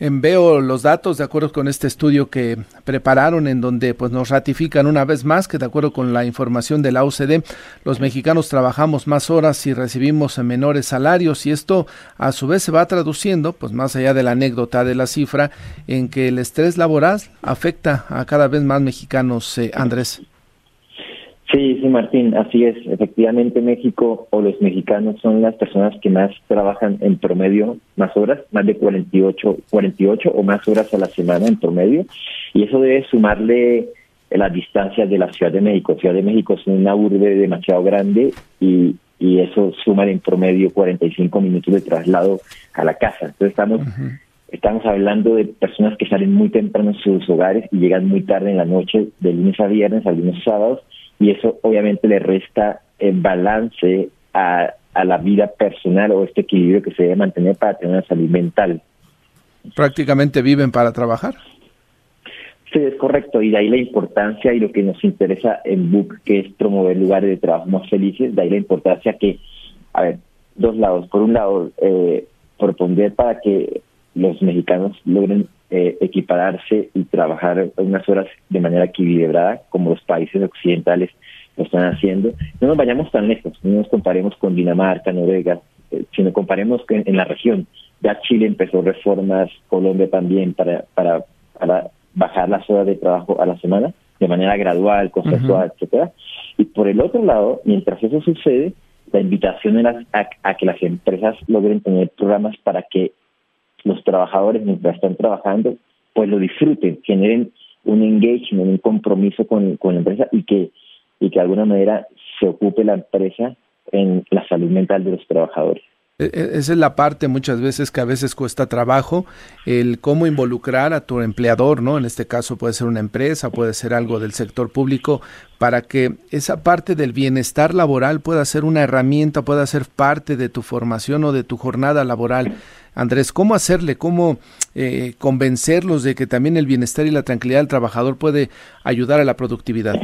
veo los datos de acuerdo con este estudio que prepararon en donde pues nos ratifican una vez más que de acuerdo con la información de la OCDE los mexicanos trabajamos más horas y recibimos menores salarios y esto a su vez se va traduciendo pues más allá de la anécdota de la cifra en que el estrés laboral afecta a cada vez más mexicanos eh, Andrés. Sí, sí, Martín, así es. Efectivamente, México o los mexicanos son las personas que más trabajan en promedio más horas, más de 48, 48 o más horas a la semana en promedio. Y eso debe sumarle las distancias de la Ciudad de México. Ciudad de México es una urbe demasiado grande y, y eso suma en promedio 45 minutos de traslado a la casa. Entonces estamos... Estamos hablando de personas que salen muy temprano de sus hogares y llegan muy tarde en la noche, de lunes a viernes, algunos sábados, y eso obviamente le resta el balance a, a la vida personal o este equilibrio que se debe mantener para tener una salud mental. Prácticamente viven para trabajar. Sí, es correcto, y de ahí la importancia y lo que nos interesa en BUC, que es promover lugares de trabajo más felices, de ahí la importancia que, a ver, dos lados. Por un lado, eh, proponer para que los mexicanos logren eh, equipararse y trabajar unas horas de manera equilibrada, como los países occidentales lo están haciendo. No nos vayamos tan lejos, no nos comparemos con Dinamarca, Noruega, eh, sino comparemos en, en la región. Ya Chile empezó reformas, Colombia también, para, para, para bajar las horas de trabajo a la semana de manera gradual, consensual, etcétera. Y por el otro lado, mientras eso sucede, la invitación era a, que las empresas logren tener programas para que los trabajadores, mientras están trabajando, pues lo disfruten, generen un engagement, un compromiso con, con la empresa y que, y que de alguna manera se ocupe la empresa en la salud mental de los trabajadores. E, e, esa es la parte muchas veces que a veces cuesta trabajo, el cómo involucrar a tu empleador, ¿no? En este caso puede ser una empresa, puede ser algo del sector público, para que esa parte del bienestar laboral pueda ser una herramienta, pueda ser parte de tu formación o de tu jornada laboral. Andrés, ¿cómo hacerle? ¿Cómo eh, convencerlos de que también el bienestar y la tranquilidad del trabajador puede ayudar a la productividad?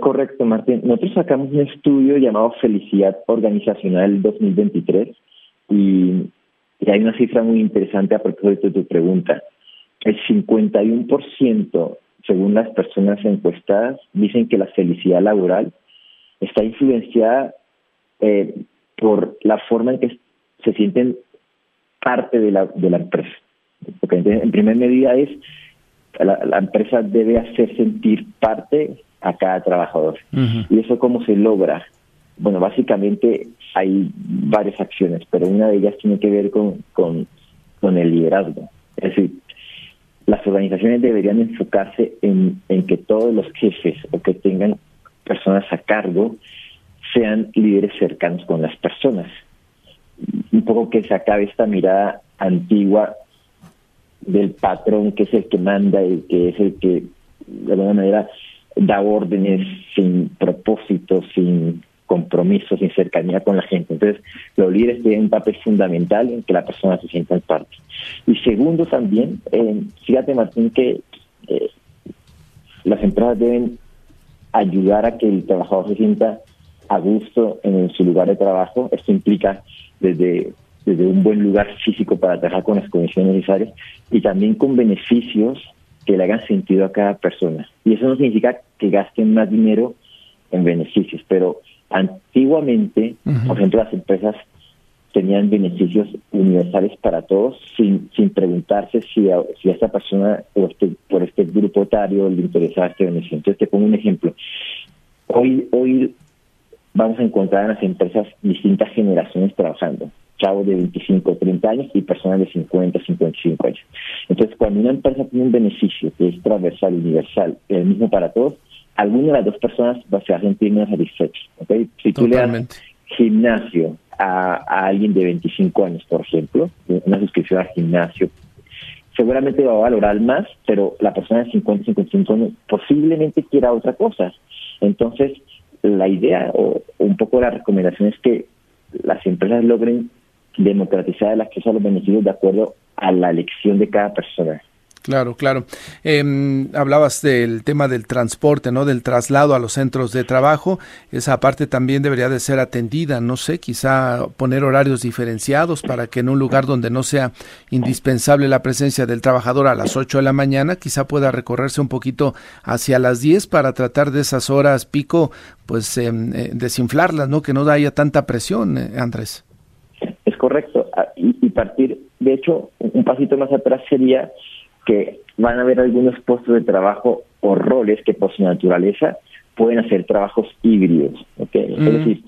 Correcto, Martín. Nosotros sacamos un estudio llamado Felicidad Organizacional 2023 y, hay una cifra muy interesante a propósito de tu pregunta. El 51%, según las personas encuestadas, dicen que la felicidad laboral está influenciada eh, por la forma en que se sienten parte de la, empresa. Porque en primer medida es la empresa debe hacer sentir parte a cada trabajador. ¿Y eso cómo se logra? Bueno, básicamente hay varias acciones, pero una de ellas tiene que ver con, con, con el liderazgo. Es decir, las organizaciones deberían enfocarse en, en que todos los jefes o que tengan personas a cargo sean líderes cercanos con las personas. Un poco que se acabe esta mirada antigua del patrón que es el que manda y que es el que de alguna manera da órdenes sin propósito, sin compromiso, sin cercanía con la gente. Entonces, los líderes tienen un papel fundamental en que la persona se sienta en parte. Y segundo también, eh, fíjate Martín, que eh, las empresas deben ayudar a que el trabajador se sienta a gusto en su lugar de trabajo. Esto implica desde, desde un buen lugar físico para trabajar con las condiciones necesarias y también con beneficios que le hagan sentido a cada persona. Y eso no significa que gasten más dinero en beneficios, pero antiguamente, por ejemplo, las empresas tenían beneficios universales para todos sin, sin preguntarse si a, si esta persona o este, por este grupo etario le interesaba este beneficio. Entonces te pongo un ejemplo. Hoy, hoy vamos a encontrar en las empresas distintas generaciones trabajando chavos de 25, 30 años y personas de 50, 55 años. Entonces, cuando una empresa tiene un beneficio que es transversal, universal, el mismo para todos, alguna de las dos personas va a sentir más satisfecha. ¿okay? Si tú le das gimnasio a, alguien de 25 años, por ejemplo, una suscripción al gimnasio, seguramente va a valorar más, pero la persona de 50, 55 años posiblemente quiera otra cosa. Entonces, la idea o un poco la recomendación es que las empresas logren democratizar el acceso a los beneficios de acuerdo a la elección de cada persona. Claro, claro. Eh, hablabas del tema del transporte, ¿no? Del traslado a los centros de trabajo. Esa parte también debería de ser atendida, no sé, quizá poner horarios diferenciados para que en un lugar donde no sea indispensable la presencia del trabajador a las 8 de la mañana, quizá pueda recorrerse un poquito hacia las 10 para tratar de esas horas pico, pues eh, desinflarlas, ¿no? Que no haya tanta presión, eh, Andrés correcto. Ah, y, partir, de hecho, un pasito más atrás sería que van a haber algunos puestos de trabajo o roles que por su naturaleza pueden hacer trabajos híbridos. ¿okay? Es decir,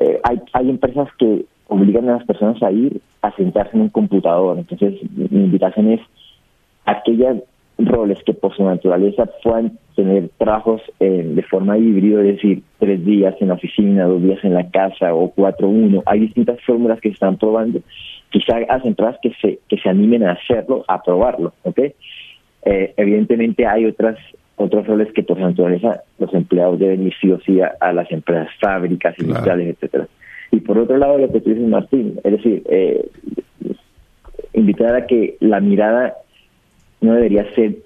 eh, hay, hay empresas que obligan a las personas a ir a sentarse en un computador. Entonces, mi invitación es aquellas roles que por su naturaleza puedan tener trabajos eh, de forma híbrida, es decir, tres días en la oficina, dos días en la casa o cuatro uno. Hay distintas fórmulas que se están probando. Quizá hacen entradas que se, que se animen a hacerlo, a probarlo, ¿ok? Eh, evidentemente hay otras otros roles que por su naturaleza los empleados deben ir sí o sí a, las empresas, fábricas, industriales, etcétera. Y por otro lado, lo que tú dices, Martín, es decir, eh, invitar a que la mirada no debería ser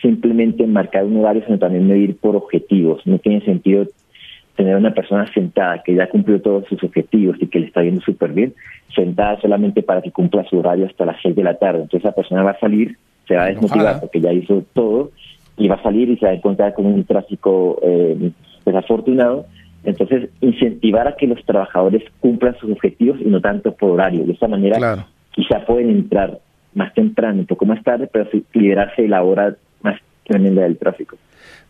simplemente marcar un horario, sino también medir por objetivos. No tiene sentido tener una persona sentada que ya cumplió todos sus objetivos y que le está yendo súper bien, sentada solamente para que cumpla su horario hasta las 6 de la tarde. Entonces esa persona va a salir, se va a desmotivar porque ya hizo todo y va a salir y se va a encontrar con un tráfico eh, desafortunado. Entonces, incentivar a que los trabajadores cumplan sus objetivos y no tanto por horario. De esta manera, quizá pueden entrar más temprano, un poco más tarde, pero liberarse de la hora más tremenda del tráfico.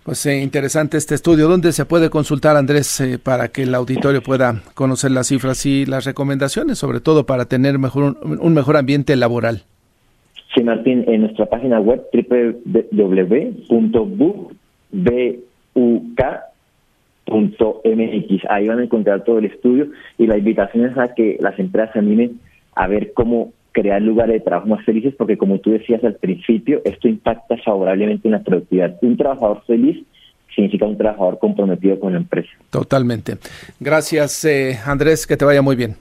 Pues eh, interesante este estudio. ¿Dónde se puede consultar, Andrés, eh, para que el auditorio pueda conocer las cifras y las recomendaciones, sobre todo para tener mejor, un, mejor ambiente laboral? Sí, Martín, en nuestra página web www.buk.mx. Ahí van a encontrar todo el estudio y la invitación es a que las empresas se animen a ver cómo crear lugares de trabajo más felices, porque como tú decías al principio, esto impacta favorablemente en la productividad. Un trabajador feliz significa un trabajador comprometido con la empresa. Totalmente. Gracias, eh, Andrés, que te vaya muy bien.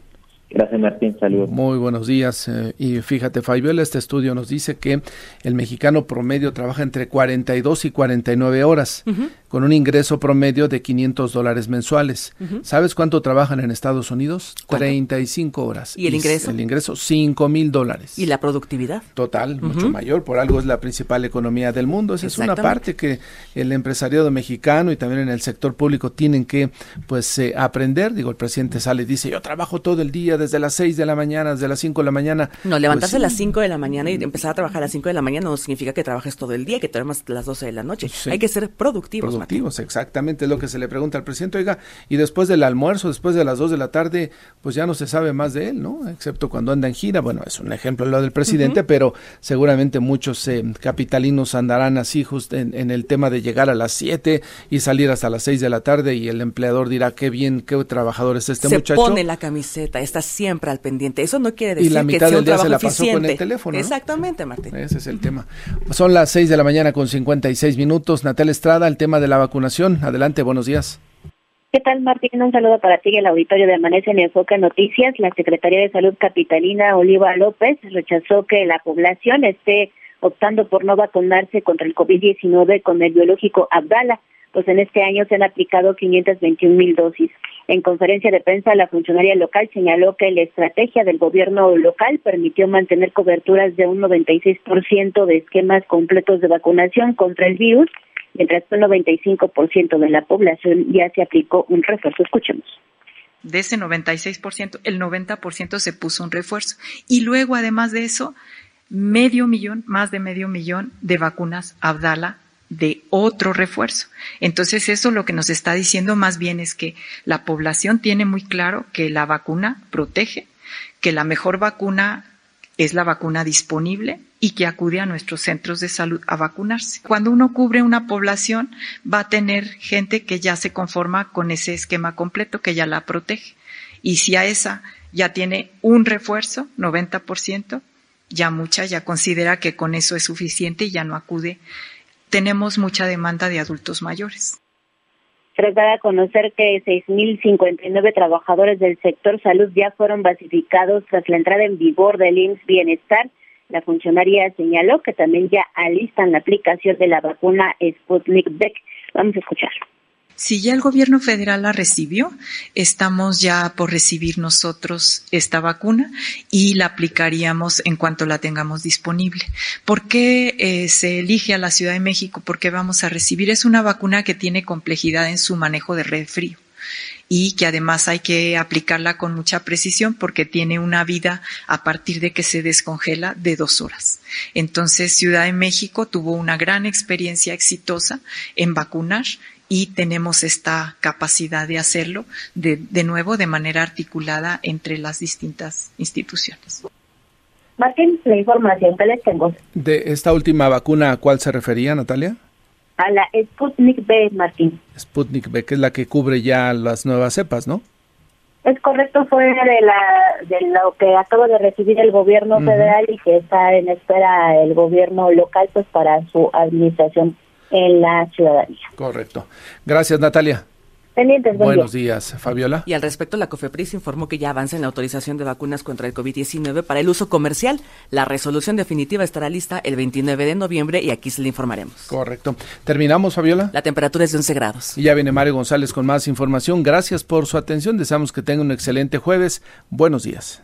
Gracias, Martín. Saludos. Muy buenos días. Eh, y fíjate, Fabiola, este estudio nos dice que el mexicano promedio trabaja entre 42 y 49 horas con un ingreso promedio de 500 dólares mensuales. ¿Sabes cuánto trabajan en Estados Unidos? 35 horas. ¿Y el ingreso? El ingreso, 5 mil dólares. ¿Y la productividad? Total, mucho mayor. Por algo es la principal economía del mundo. Esa es una parte que el empresariado mexicano y también en el sector público tienen que pues eh, aprender. Digo, el presidente sale y dice, yo trabajo todo el día desde las 6 de la mañana, desde las 5 de la mañana. No, levantarse pues a las 5 de la mañana y empezar a trabajar a las 5 de la mañana no significa que trabajes todo el día, que te duermas las 12 de la noche. Hay que ser productivos exactamente es lo que se le pregunta al presidente. Oiga, y después del almuerzo, después de las dos de la tarde, pues ya no se sabe más de él, ¿no? Excepto cuando anda en gira. Bueno, es un ejemplo lo del presidente, pero seguramente muchos eh, capitalinos andarán así justo en, el tema de llegar a las 7 y salir hasta las 6 de la tarde y el empleador dirá, qué bien, qué trabajador es este muchacho. Se pone la camiseta, está siempre al pendiente. Eso no quiere decir y la mitad que del día se la pasó con el teléfono. Exactamente, Martín. Ese es el tema. Son las 6 de la mañana con 56 minutos. Natal Estrada, el tema de la vacunación Adelante, buenos días. ¿Qué tal, Martín? Un saludo para ti y el auditorio de Amanece en Enfoque Noticias. La Secretaría de Salud Capitalina, Oliva López, rechazó que la población esté optando por no vacunarse contra el COVID-19 con el biológico Abdala, pues en este año se han aplicado 521 mil dosis. En conferencia de prensa, la funcionaria local señaló que la estrategia del gobierno local permitió mantener coberturas de un 96% de esquemas completos de vacunación contra el virus mientras que el 95% de la población ya se aplicó un refuerzo. Escuchemos de ese 96%, el 90% se puso un refuerzo. Y luego, además de eso, medio millón, más de medio millón de vacunas Abdala de otro refuerzo. Entonces, eso lo que nos está diciendo más bien es que la población tiene muy claro que la vacuna protege, que la mejor vacuna es la vacuna disponible y que acude a nuestros centros de salud a vacunarse. Cuando uno cubre una población, va a tener gente que ya se conforma con ese esquema completo, que ya la protege. Y si a esa ya tiene un refuerzo, 90%, ya mucha, ya considera que con eso es suficiente y ya no acude. Tenemos mucha demanda de adultos mayores. Tras dar a conocer que 6.059 trabajadores del sector salud ya fueron basificados tras la entrada en vigor del IMSS Bienestar, la funcionaria señaló que también ya alistan la aplicación de la vacuna Sputnik V. Vamos a escuchar. Si ya el gobierno federal la recibió, estamos ya por recibir nosotros esta vacuna y la aplicaríamos en cuanto la tengamos disponible. ¿Por qué eh, se elige a la Ciudad de México? Porque vamos a recibir. Es una vacuna que tiene complejidad en su manejo de red frío y que además hay que aplicarla con mucha precisión porque tiene una vida a partir de que se descongela de dos horas. Entonces, Ciudad de México tuvo una gran experiencia exitosa en vacunar y tenemos esta capacidad de hacerlo de, de nuevo de manera articulada entre las distintas instituciones. Martín, la información que les tengo. De esta última vacuna, ¿a cuál se refería, Natalia? A la Sputnik B, Martín. Sputnik B, que es la que cubre ya las nuevas cepas, ¿no? Es correcto, fue de, la, de lo que acaba de recibir el gobierno federal y que está en espera el gobierno local pues para su administración en la ciudadanía. Correcto. Gracias, Natalia. Pendientes, Buenos días, Fabiola. Y al respecto, la COFEPRIS informó que ya avanza en la autorización de vacunas contra el COVID-19 para el uso comercial. La resolución definitiva estará lista el 29 de noviembre y aquí se le informaremos. Correcto. ¿Terminamos, Fabiola? La temperatura es de 11 grados. Y ya viene Mario González con más información. Gracias por su atención. Deseamos que tenga un excelente jueves. Buenos días.